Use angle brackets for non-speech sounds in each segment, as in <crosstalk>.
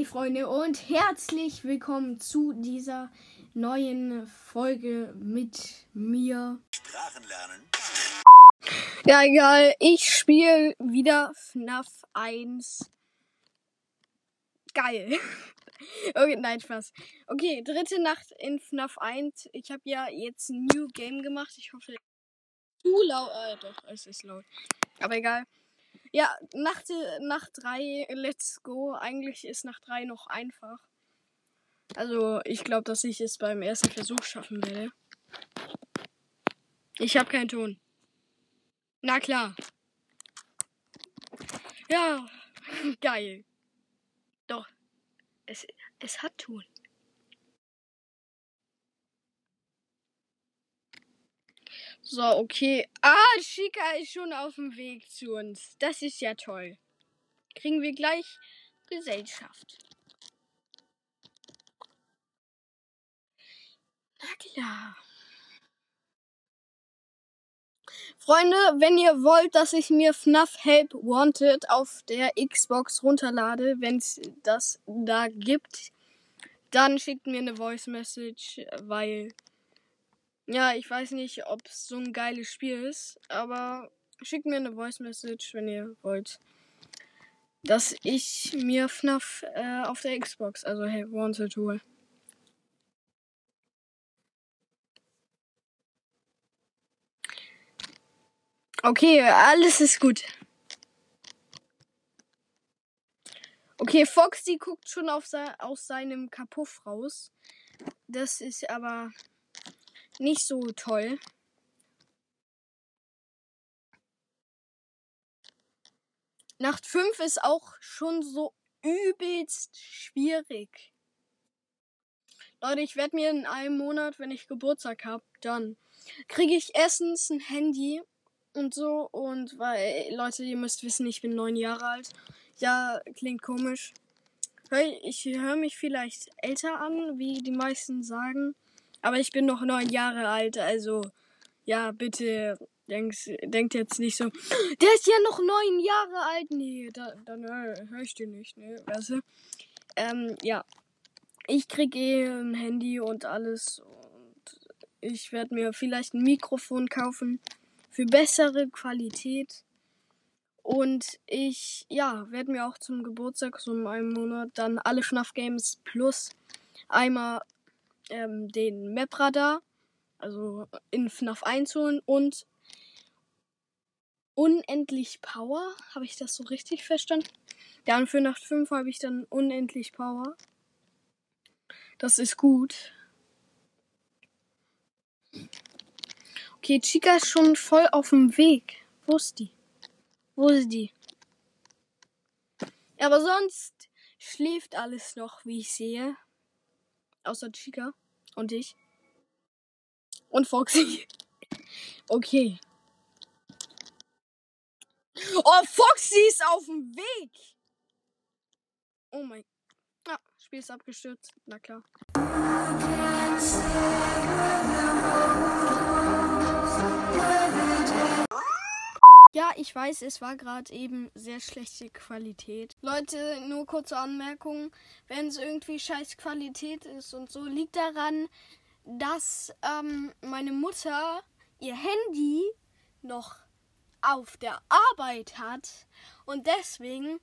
Hey Freunde und herzlich willkommen zu dieser neuen Folge mit mir. Sprachen lernen. Ja, egal. Ich spiele wieder FNAF 1. Geil. <laughs> Okay, nein, Spaß. Okay, dritte Nacht in FNAF 1. Ich habe ja jetzt ein New Game gemacht. Ich hoffe, zu laut. Äh, doch, es ist laut. Aber egal. Ja, Nacht, Nacht 3, let's go. Eigentlich ist Nacht 3 noch einfach. Also, ich glaube, dass ich es beim ersten Versuch schaffen werde. Ich habe keinen Ton. Na klar. Ja, <laughs> geil. Doch, es, es hat Ton. So, okay. Ah, Chica ist schon auf dem Weg zu uns. Das ist ja toll. Kriegen wir gleich Gesellschaft. Na klar. Freunde, wenn ihr wollt, dass ich mir FNAF Help Wanted auf der Xbox runterlade, wenn es das da gibt, dann schickt mir eine Voice Message, weil ja, ich weiß nicht, ob es so ein geiles Spiel ist, aber schickt mir eine Voice Message, wenn ihr wollt, dass ich mir FNAF äh, auf der Xbox, also hey, Wanted hole. Okay, alles ist gut. Okay, Foxy guckt schon auf se aus seinem Kapuff raus. Das ist aber nicht so toll. Nacht 5 ist auch schon so übelst schwierig. Leute, ich werde mir in einem Monat, wenn ich Geburtstag habe, dann kriege ich erstens ein Handy und so. Und weil, Leute, ihr müsst wissen, ich bin neun Jahre alt. Ja, klingt komisch. Ich höre mich vielleicht älter an, wie die meisten sagen. Aber ich bin noch neun Jahre alt, also ja, bitte denkt, denkt jetzt nicht so, der ist ja noch neun Jahre alt. Nee, da, dann höre ich den nicht, ne, weißt du? Ähm, ja. Ich kriege eh ein Handy und alles und ich werde mir vielleicht ein Mikrofon kaufen für bessere Qualität. Und ich, ja, werde mir auch zum Geburtstag, so in einem Monat, dann alle FNAF Games plus einmal ähm, den Map-Radar, also in FNAF 1 holen und unendlich Power. Habe ich das so richtig verstanden? Ja, und für Nacht 5 habe ich dann unendlich Power. Das ist gut. Okay, Chica ist schon voll auf dem Weg. Wo ist die? Wo ist die? Aber sonst schläft alles noch, wie ich sehe. Außer Chica. Und ich. Und Foxy. <laughs> Okay. Oh, Foxy ist auf dem Weg. Oh mein. Ah, Spiel ist abgestürzt. Na klar. Ich weiß, es war gerade eben sehr schlechte Qualität. Leute, nur kurze Anmerkung. Wenn es irgendwie scheiß Qualität ist und so, liegt daran, dass ähm, meine Mutter ihr Handy noch auf der Arbeit hat und deswegen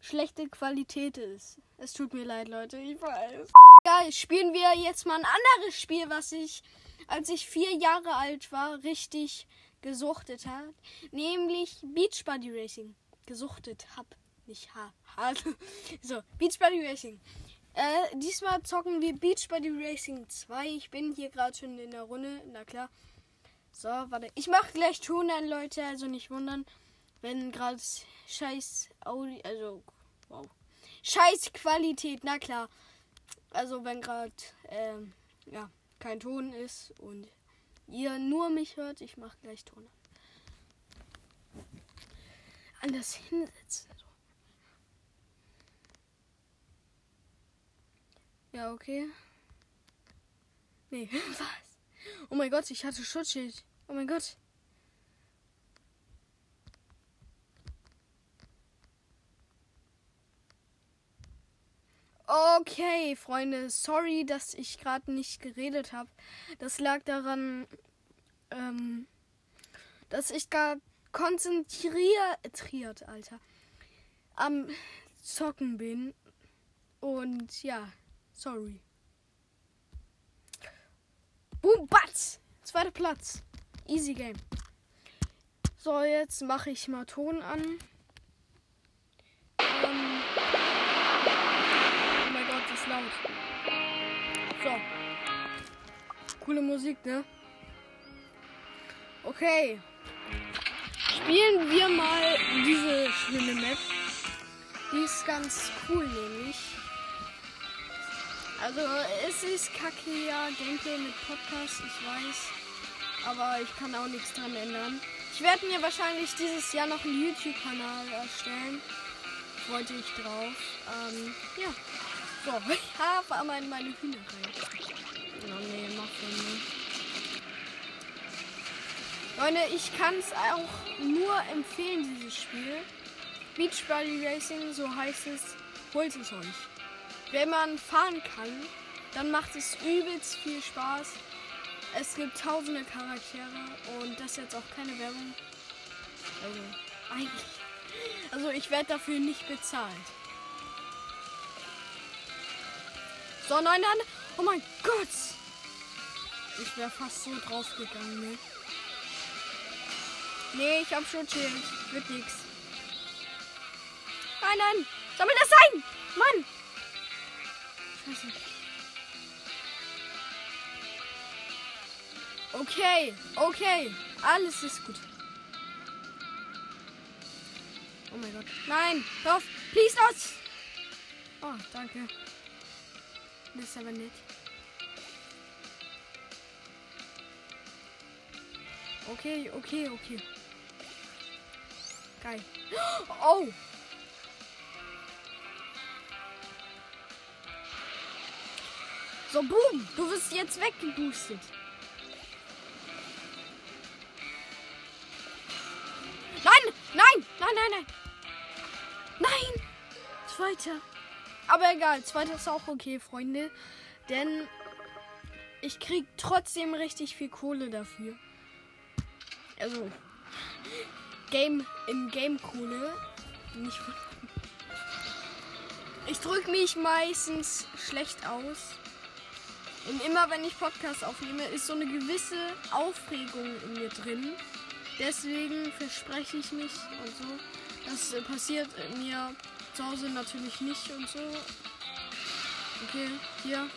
schlechte Qualität ist. Es tut mir leid, Leute, ich weiß. Geil, spielen wir jetzt mal ein anderes Spiel, was ich, als ich vier Jahre alt war, richtig gesuchtet hat, nämlich Beach Buddy Racing. Gesuchtet hab, nicht ha, hat. <laughs> So, Beach Buddy Racing. Äh, diesmal zocken wir Beach Buddy Racing 2. Ich bin hier gerade schon in der Runde, na klar. So, warte. Ich mache gleich Ton an, Leute, also nicht wundern, wenn gerade scheiß Audio, also, wow. Scheiß Qualität, na klar. Also, wenn gerade, ähm, ja, kein Ton ist und ihr nur mich hört, ich mache gleich Ton an. das hinsetzen. Ja, okay. Nee, <laughs> was? Oh mein Gott, ich hatte Schutzschild. Oh mein Gott. Okay, Freunde, sorry, dass ich gerade nicht geredet habe. Das lag daran, ähm, dass ich gar konzentriert, Alter, am Zocken bin. Und ja, sorry. Boom, Batz! Zweiter Platz. Easy Game. So, jetzt mache ich mal Ton an. Ist laut. So. Coole Musik, ne? Okay. Spielen wir mal diese schöne Map. Die ist ganz cool, nämlich. Also, es ist kacke, ja, Gameplay mit Podcast, ich weiß. Aber ich kann auch nichts dran ändern. Ich werde mir wahrscheinlich dieses Jahr noch einen YouTube-Kanal erstellen. Freute ich drauf. Ähm, ja. So, ich habe aber in meine Hühner rein. Oh nee, mach schon nicht. Leute, ich kann es auch nur empfehlen, dieses Spiel. Beach Body Racing, so heißt es, holt es euch. Wenn man fahren kann, dann macht es übelst viel Spaß. Es gibt tausende Charaktere und das ist jetzt auch keine Werbung. Also, eigentlich. Also, ich werde dafür nicht bezahlt. So, nein, nein. Oh mein Gott. Ich wäre fast so draufgegangen, ne? Nee, ich hab schon Schild. Wird nix. Nein, nein. Sammel das ein! Mann! Scheiße. Okay, okay. Alles ist gut. Oh mein Gott. Nein! Hör auf! Please not! Oh, danke. Das ist aber nett. Okay, okay, okay. Geil. <gasps> Oh! So, boom! Du wirst jetzt weggeboostet. Nein! Nein! Nein, nein, nein! Nein! Zweiter. Aber egal, zweiter ist auch okay, Freunde. Denn ich krieg trotzdem richtig viel Kohle dafür. Also, Game im Game Kohle. Nicht ich drücke mich meistens schlecht aus. Und immer wenn ich Podcast aufnehme, ist so eine gewisse Aufregung in mir drin. Deswegen verspreche ich mich und so. Das passiert mir zu Hause natürlich nicht und so. Okay, hier.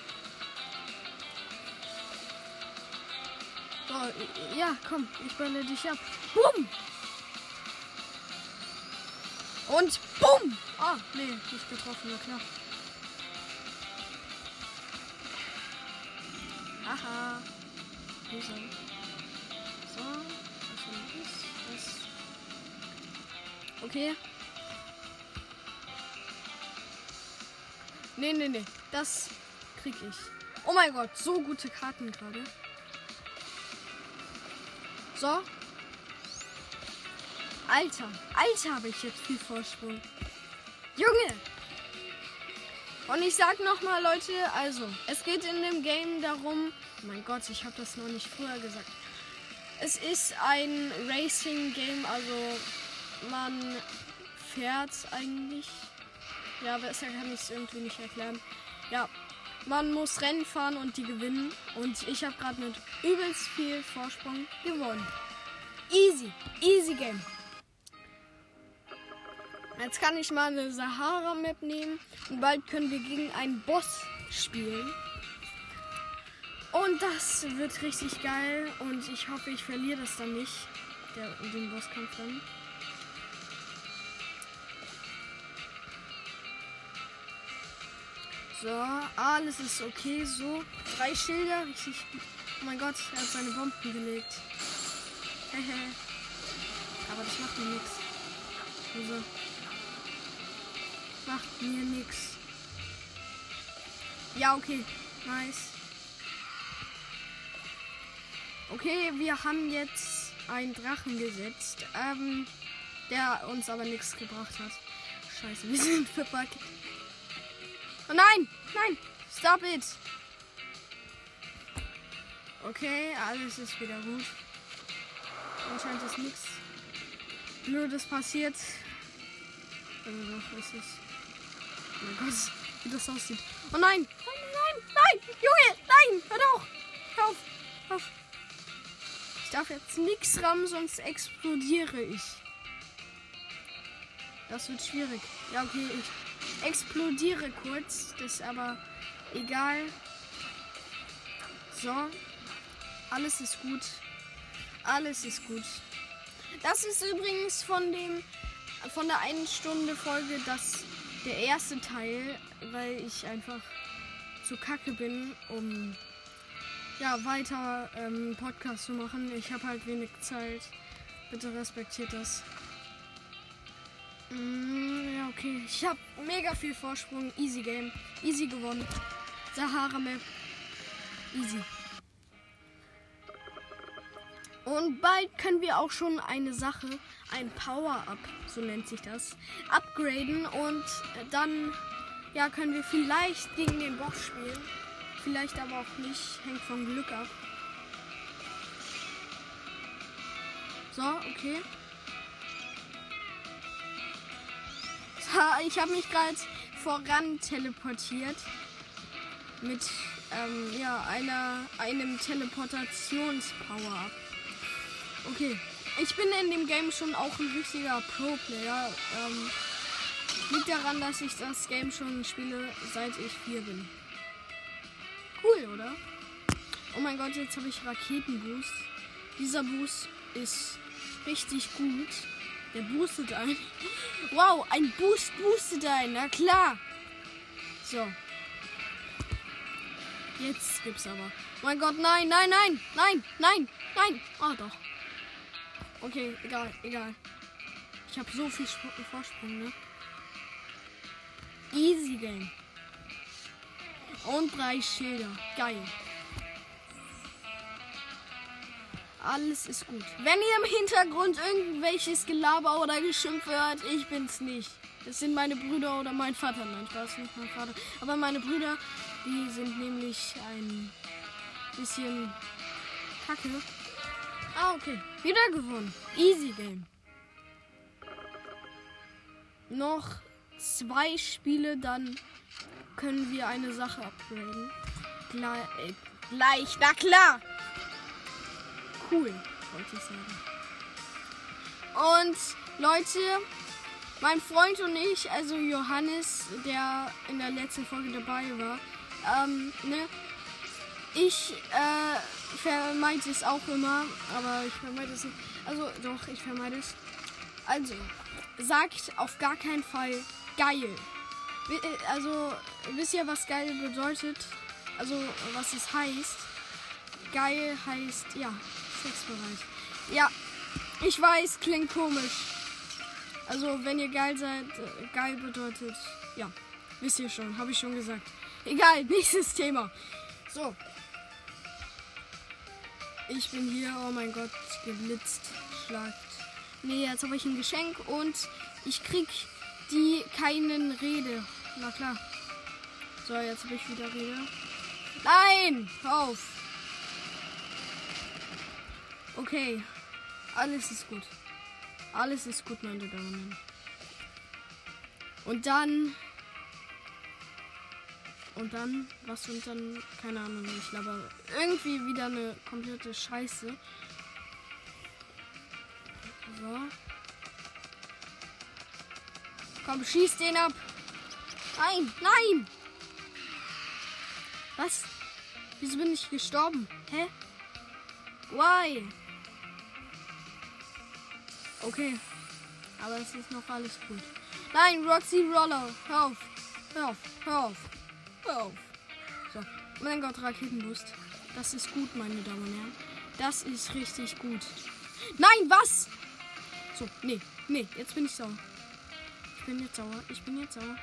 So, ja, komm, ich balle dich ab. Bumm! Und bumm! Ah, nee, nicht getroffen, na klar. Haha. So, was ist das? Okay. Nee, nee, nee. Das krieg ich. Oh mein Gott, so gute Karten gerade. So, Alter, Alter, habe ich jetzt viel Vorsprung. Junge! Und ich sag nochmal, Leute, also, es geht in dem Game darum. Oh mein Gott, ich habe das noch nicht früher gesagt. Es ist ein Racing-Game, also man fährt eigentlich. Ja, besser kann ich es irgendwie nicht erklären. Ja, man muss Rennen fahren und die gewinnen. Und ich habe gerade mit übelst viel Vorsprung gewonnen. Easy, easy Game. Jetzt kann ich mal eine Sahara-Map nehmen und bald können wir gegen einen Boss spielen. Und das wird richtig geil und ich hoffe, ich verliere das dann nicht, der, den Bosskampf dann. So, alles ist okay. So, drei Schilder, richtig. Oh mein Gott, er hat seine Bomben gelegt. Aber das macht mir nichts. Also macht mir nichts. Ja, okay. Nice. Okay, wir haben jetzt einen Drachen gesetzt, ähm, der uns aber nichts gebracht hat. Scheiße, wir sind <laughs> verpackt. Oh nein, nein, stop it. Okay, alles ist wieder gut. Anscheinend ist nichts Blödes passiert. Also doch, ist es. Oh mein Gott, wie das aussieht. Oh nein! Nein, nein, nein! Junge, nein! Hör doch! Hör auf! Hör auf! Ich darf jetzt nichts rammen, sonst explodiere ich. Das wird schwierig. Ja, okay, ich explodiere kurz. Das ist aber egal. So. Alles ist gut. Alles ist gut. Das ist übrigens von dem von der einen Stunde Folge das der erste Teil, weil ich einfach zu kacke bin, um ja weiter ähm, Podcast zu machen. Ich habe halt wenig Zeit. Bitte respektiert das. Mm, ja, okay. Ich habe mega viel Vorsprung. Easy Game. Easy gewonnen. Sahara Map. Easy. Und bald können wir auch schon eine Sache, ein Power-Up, so nennt sich das, upgraden. Und dann ja, können wir vielleicht gegen den Boss spielen. Vielleicht aber auch nicht. Hängt vom Glück ab. So, okay. Ich habe mich gerade voran teleportiert. Mit ähm, ja, einer, einem Teleportations-Power-Up. Okay. Ich bin in dem Game schon auch ein richtiger Pro-Player. Ähm, liegt daran, dass ich das Game schon spiele, seit ich vier bin. Cool, oder? Oh mein Gott, jetzt habe ich Raketenboost. Dieser Boost ist richtig gut. Der boostet ein. Wow, ein Boost boostet ein. Na klar. So. Jetzt gibt's aber. Mein Gott, nein, nein, nein, nein, nein, nein. Oh doch. Okay, egal, egal. Ich habe so viel Sp Vorsprung, ne? Easy Game. Und drei Schilder. Geil. Alles ist gut. Wenn ihr im Hintergrund irgendwelches Gelaber oder Geschimpf hört, ich bin's nicht. Das sind meine Brüder oder mein Vater. Nein, Spaß nicht mein Vater. Aber meine Brüder, die sind nämlich ein bisschen kacke. Ah, okay. Wieder gewonnen. Easy Game. Noch zwei Spiele, dann können wir eine Sache upgraden. Gleich, äh, gleich, na klar. Cool, wollte ich sagen. Und Leute, mein Freund und ich, also Johannes, der in der letzten Folge dabei war, ähm, ne, ich äh, vermeide es auch immer, aber ich vermeide es nicht. Also doch, ich vermeide es. Also, sagt auf gar keinen Fall geil. Äh, also, wisst ihr, was geil bedeutet? Also, was es heißt? Geil heißt, ja, Sexbereich. Ja, ich weiß, klingt komisch. Also, wenn ihr geil seid, äh, geil bedeutet, ja, wisst ihr schon, habe ich schon gesagt. Egal, <laughs> nächstes Thema. So, ich bin hier, oh mein Gott, geblitzt, schlagt. Nee, jetzt habe ich ein Geschenk und ich krieg die keinen Rede. Na klar. So, jetzt habe ich wieder Rede. Nein! Auf! Okay. Alles ist gut. Alles ist gut, meine Damen und dann und dann, was und dann, keine Ahnung, ich glaube, irgendwie wieder eine komplette Scheiße. So. Komm, schieß den ab. Nein, nein. Was? Wieso bin ich gestorben? Hä? Why? Okay. Aber es ist noch alles gut. Nein, Roxy Roller. Hör auf. Hör auf. Hör auf. Hör auf. So. Mein Gott, Raketenboost. Das ist gut, meine Damen und Herren. Das ist richtig gut. Nein, was? So, nee, nee, jetzt bin ich sauer. Ich bin jetzt sauer. Ich bin jetzt sauer.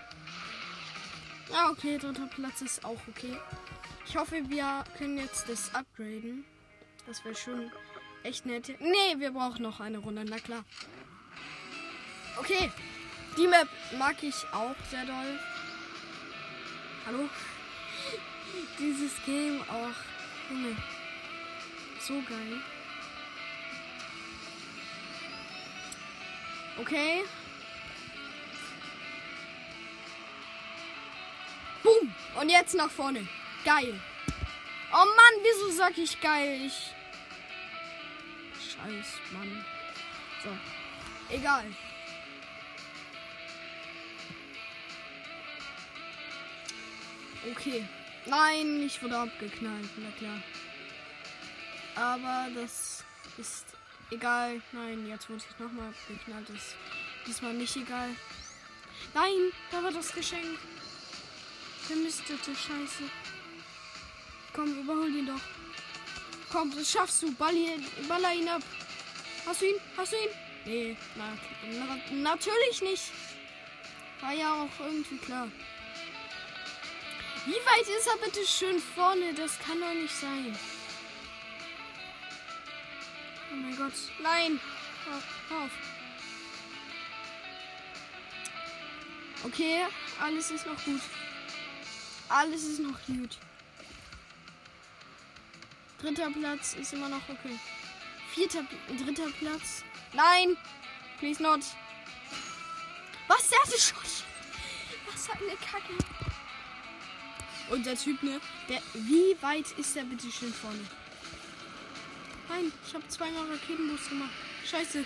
Ah, okay, dritter Platz ist auch okay. Ich hoffe, wir können jetzt das upgraden. Das wäre schon echt nett. Nee, wir brauchen noch eine Runde, na klar. Okay, die Map mag ich auch sehr doll. Hallo? <laughs> Dieses Game auch. Junge. So geil. Okay. Boom. Und jetzt nach vorne. Geil. Oh Mann, wieso sag ich geil? Ich. Scheiß, Mann. So. Egal. Okay. Nein, ich wurde abgeknallt, na klar. Aber das ist egal. Nein, jetzt wurde ich nochmal abgeknallt. Das ist diesmal nicht egal. Nein, da war das Geschenk. Vermistete Scheiße. Komm, überhol ihn doch. Komm, das schaffst du. Baller ihn ab. Hast du ihn? Hast du ihn? Nee, na, na, natürlich nicht. War ja auch irgendwie klar. Wie weit ist er bitte schön vorne? Das kann doch nicht sein. Oh mein Gott. Nein. Hör auf. Okay, alles ist noch gut. Alles ist noch gut. Dritter Platz ist immer noch okay. Vierter, dritter Platz. Nein! Please not. Was? Der hatte Schuss. <laughs> Was hat eine Kacke? Und der Typ, ne? Der, wie weit ist der bitte schön vorne? Nein, ich habe zweimal Raketenboost gemacht. Scheiße.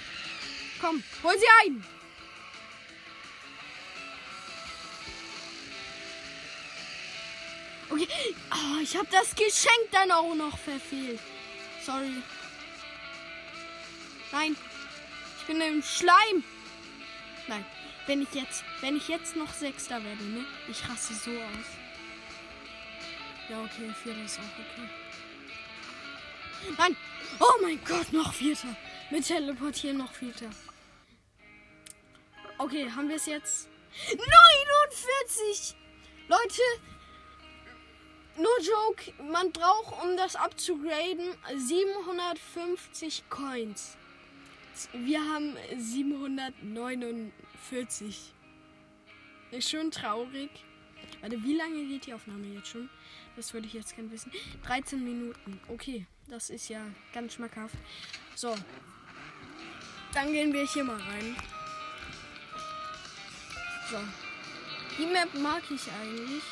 Komm, hol sie ein! Okay. Oh, ich habe das Geschenk dann auch noch verfehlt. Sorry. Nein. Ich bin im Schleim. Nein. Wenn ich jetzt, wenn ich jetzt noch Sechster werde, ne? Ich raste so aus. Ja, okay, Vierter ist auch okay. Nein! Oh mein Gott, noch Vierter. Mit Teleportieren noch Vierter. Okay, haben wir es jetzt? 49! Leute, no joke, man braucht, um das abzugraden, 750 Coins. Wir haben 749. Ist schon traurig. Warte, wie lange geht die Aufnahme jetzt schon? Das würde ich jetzt gerne wissen. 13 Minuten. Okay, das ist ja ganz schmackhaft. So. Dann gehen wir hier mal rein. So. Die Map mag ich eigentlich.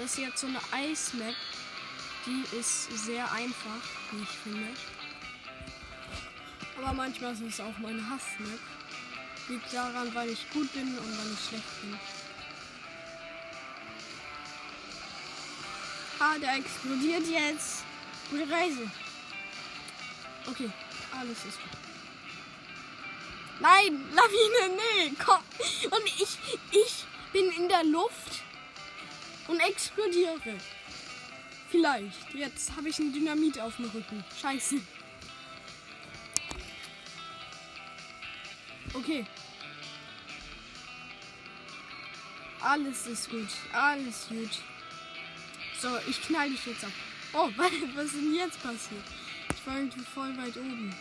Das ist jetzt so eine Eismap. Die ist sehr einfach, wie ich finde. Aber manchmal ist es auch meine Hassmap. Liegt daran, weil ich gut bin und weil ich schlecht bin. Ah, der explodiert jetzt. Gute Reise. Okay, alles ist gut. Nein, Lawine, nee, komm. Und ich, ich bin in der Luft und explodiere. Vielleicht. Jetzt habe ich ein Dynamit auf dem Rücken. Scheiße. Okay. Alles ist gut. Alles gut. So, ich knall dich jetzt ab. Oh, <laughs> was ist denn jetzt passiert? Ich war irgendwie voll weit oben.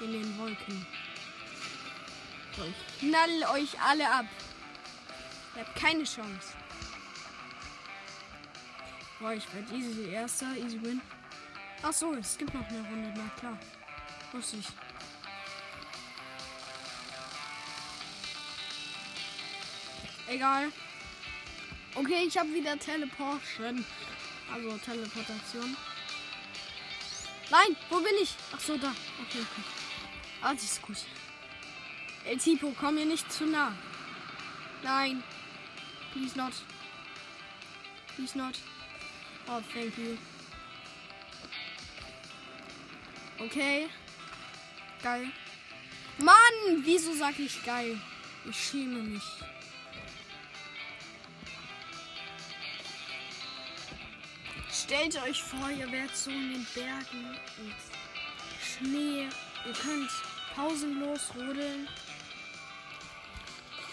In den Wolken. So, ich knall euch alle ab. Ihr habt keine Chance. Boah, ich werde easy erster, easy win. Ach so, es gibt noch eine Runde, na klar. Wusste ich. Egal. Okay, ich habe wieder Teleportation. Also Teleportation. Nein, wo bin ich? Ach so, da. Okay, okay. Ah, das ist gut. El Tipo, komm mir nicht zu nah. Nein. Please not. Please not. Oh, thank you. Okay. Geil. Mann, wieso sag ich geil? Ich schäme mich. Stellt euch vor, ihr werdet so in den Bergen und Schnee. Ihr könnt pausenlos rodeln.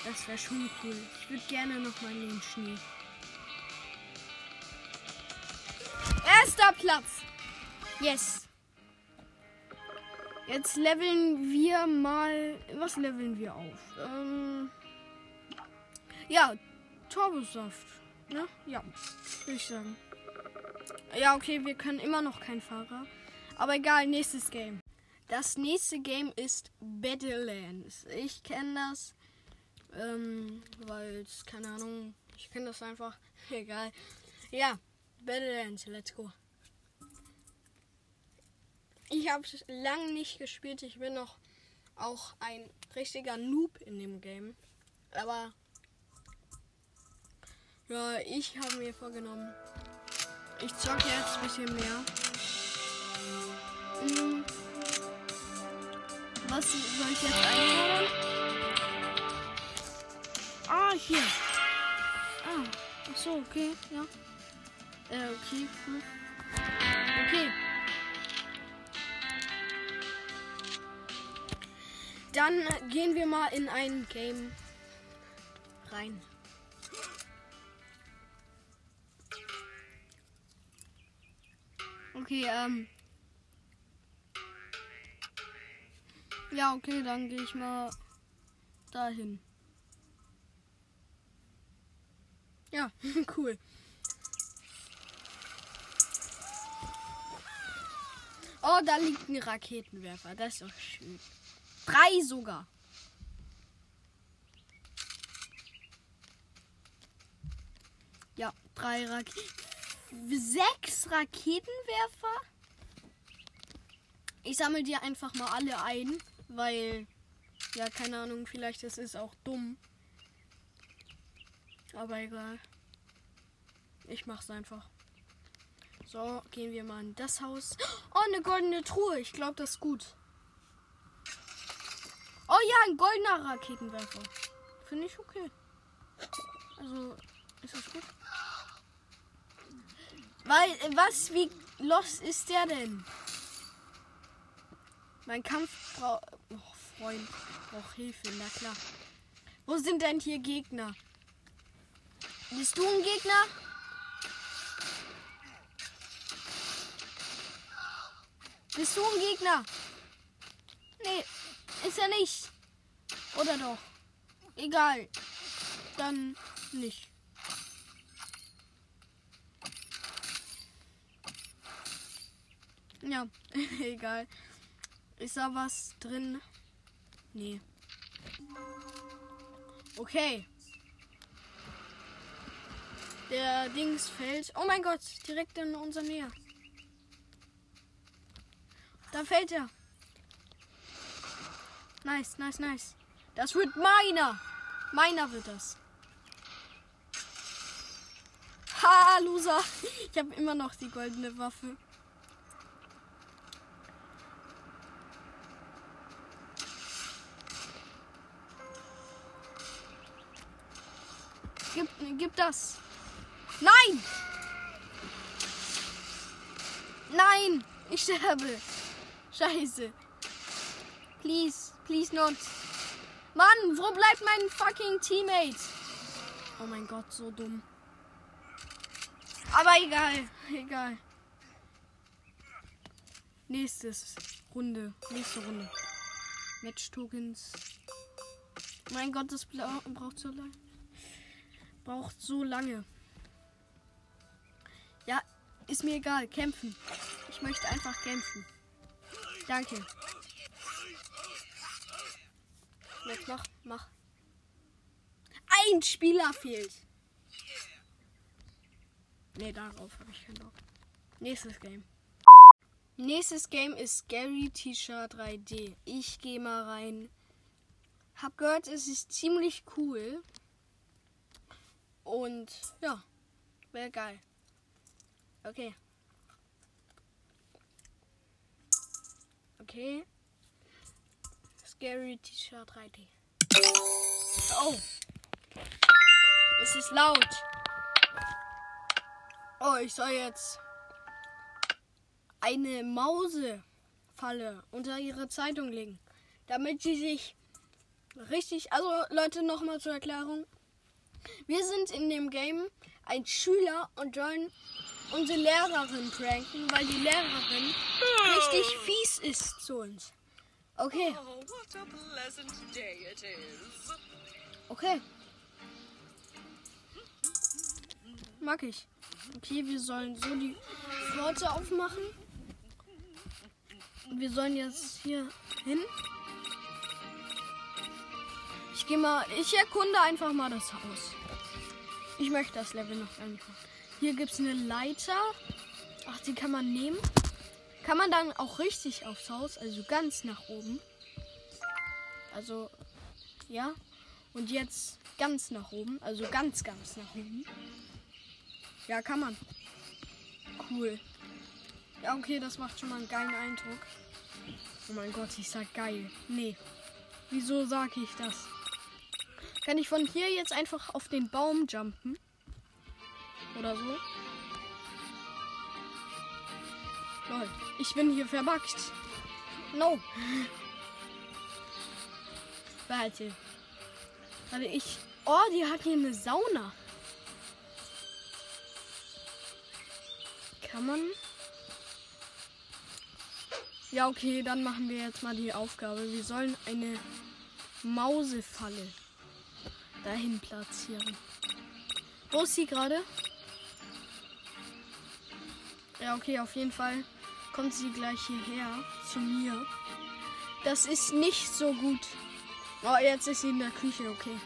Das wäre schon cool. Ich würde gerne noch mal in den Schnee. Erster Platz. Yes. Jetzt leveln wir mal. Was leveln wir auf? Ähm, ja, Turbosaft Ne? Ja, würde ich sagen. Ja, okay, wir können immer noch kein Fahrer. Aber egal, nächstes Game. Das nächste Game ist Battlelands. Ich kenne das, ähm, weil keine Ahnung, ich kenne das einfach. <laughs> Egal. Ja, Battlelands, let's go. Ich habe es lange nicht gespielt. Ich bin noch auch ein richtiger Noob in dem Game. Aber ja, ich habe mir vorgenommen, ich zocke jetzt ein bisschen mehr. Hm. Was soll ich jetzt einfordern? Ah, hier. Ah, ach so, okay, ja. Äh, okay, cool. Okay. Dann gehen wir mal in ein Game rein. Okay, ähm. Ja, okay, dann gehe ich mal dahin. Ja, <laughs> cool. Oh, da liegt ein Raketenwerfer. Das ist doch schön. Drei sogar. Ja, drei Raketen. Sechs Raketenwerfer? Ich sammle die einfach mal alle ein, weil, ja, keine Ahnung, vielleicht ist es auch dumm. Aber egal. Ich mach's einfach. So, gehen wir mal in das Haus. Oh, eine goldene Truhe. Ich glaube, das ist gut. Oh ja, ein goldener Raketenwerfer. Finde ich okay. Also, ist das gut? Weil, was, wie los ist der denn? Mein Kampf. Oh, Freund, braucht Hilfe, na klar. Wo sind denn hier Gegner? Bist du ein Gegner? Bist du ein Gegner? Nee, ist er nicht. Oder doch? Egal. Dann nicht. Ja, <laughs> egal. Ist da was drin? Nee. Okay. Der Dings fällt. Oh mein Gott, direkt in unser Nähe. Da fällt er. Nice, nice, nice. Das wird meiner. Meiner wird das. Ha, Loser. Ich habe immer noch die goldene Waffe. Gib, gib das. Nein! Nein! Ich sterbe. Scheiße. Please, please not. Mann, wo bleibt mein fucking Teammate? Oh mein Gott, so dumm. Aber egal, <laughs> egal. Nächstes Runde, nächste Runde. Match Tokens. Mein Gott, das braucht so lange. Braucht so lange. Ja, ist mir egal. Kämpfen. Ich möchte einfach kämpfen. Danke. Jetzt mach, mach. Ein Spieler fehlt. Ne, darauf habe ich keinen Bock. Nächstes Game. Nächstes Game ist Scary T-Shirt 3D. Ich gehe mal rein. Hab gehört, es ist ziemlich cool. Und ja, wäre geil. Okay. Okay. Scary T-Shirt 3D. Oh. Es ist laut. Oh, ich soll jetzt eine Mausefalle unter ihre Zeitung legen. Damit sie sich richtig. Also, Leute, nochmal zur Erklärung. Wir sind in dem Game ein Schüler und sollen unsere Lehrerin pranken, weil die Lehrerin richtig fies ist zu uns. Okay. Okay. mag ich. Okay, wir sollen so die Flotte aufmachen. Wir sollen jetzt hier hin. Ich gehe mal, ich erkunde einfach mal das Haus. Ich möchte das Level noch einfach. Hier gibt es eine Leiter. Ach, die kann man nehmen. Kann man dann auch richtig aufs Haus, also ganz nach oben. Also, ja. Und jetzt ganz nach oben, also ganz, ganz nach oben. Ja, kann man. Cool. Ja, okay, das macht schon mal einen geilen Eindruck. Oh mein Gott, ich sag geil. Nee. Wieso sage ich das? Kann ich von hier jetzt einfach auf den Baum jumpen? Oder so? Lol. Ich bin hier verbuggt. No. Warte. Warte, ich. Oh, die hat hier eine Sauna. Kann man. Ja, okay, dann machen wir jetzt mal die Aufgabe. Wir sollen eine Mausefalle dahin platzieren. Wo ist sie gerade? Ja, okay, auf jeden Fall kommt sie gleich hierher zu mir. Das ist nicht so gut. Oh, jetzt ist sie in der Küche, okay.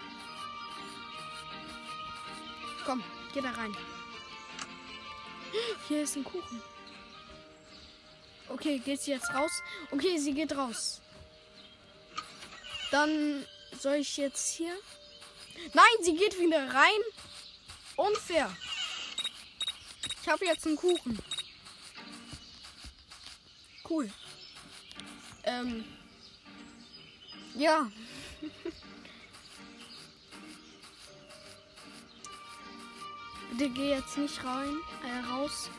Komm, geh da rein. Hier ist ein Kuchen. Okay, geht sie jetzt raus? Okay, sie geht raus. Dann soll ich jetzt hier. Nein, sie geht wieder rein. Unfair. Ich habe jetzt einen Kuchen. Cool. Ähm. Ja. <laughs> Bitte geh jetzt nicht rein, äh, raus.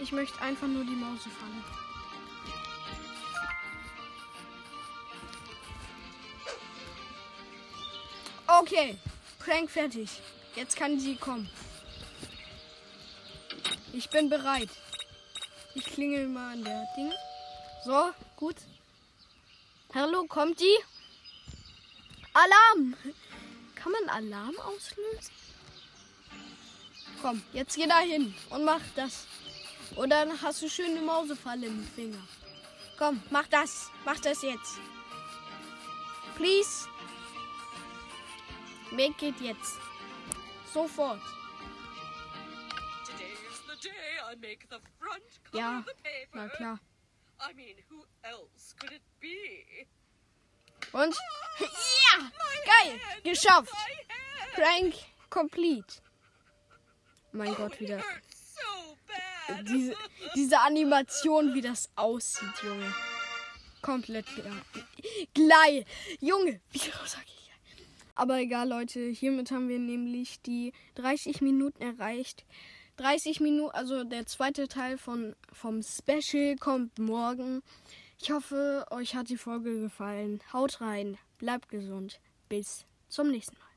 Ich möchte einfach nur die Maus fangen. Okay, Prank fertig. Jetzt kann sie kommen. Ich bin bereit. Ich klingel mal an der Ding. So, gut. Hallo, kommt die? Alarm! Kann man Alarm auslösen? Komm, jetzt geh da hin und mach das. Und dann hast du schöne Mausefalle im Finger. Komm, mach das. Mach das jetzt. Please. Make it jetzt. Sofort. Ja, na klar. I mean, who else could it be? Und? Ja! Geil! Geschafft! Prank complete. Mein oh, Gott, wieder. Diese, <laughs> diese Animation, wie das aussieht, Junge. Komplett gleich. Junge, <laughs> wieso sag ich? Aber egal, Leute. Hiermit haben wir nämlich die 30 Minuten erreicht. 30 Minuten, also der zweite Teil von, vom Special kommt morgen. Ich hoffe, euch hat die Folge gefallen. Haut rein, bleibt gesund. Bis zum nächsten Mal.